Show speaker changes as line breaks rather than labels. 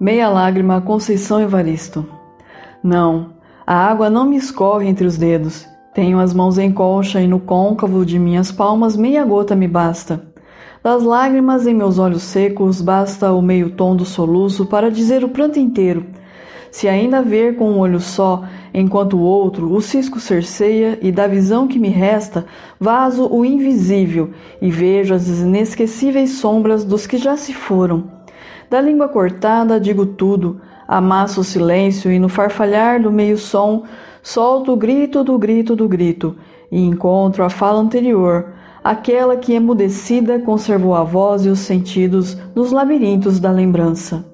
Meia lágrima Conceição Evaristo. Não, a água não me escorre entre os dedos. Tenho as mãos em colcha e no côncavo de minhas palmas meia gota me basta. Das lágrimas em meus olhos secos basta o meio tom do soluço para dizer o pranto inteiro. Se ainda ver com um olho só, enquanto o outro o cisco cerceia, e da visão que me resta, vazo o invisível e vejo as inesquecíveis sombras dos que já se foram. Da língua cortada digo tudo, amasso o silêncio e no farfalhar do meio som solto o grito do grito do grito e encontro a fala anterior, aquela que emudecida conservou a voz e os sentidos nos labirintos da lembrança.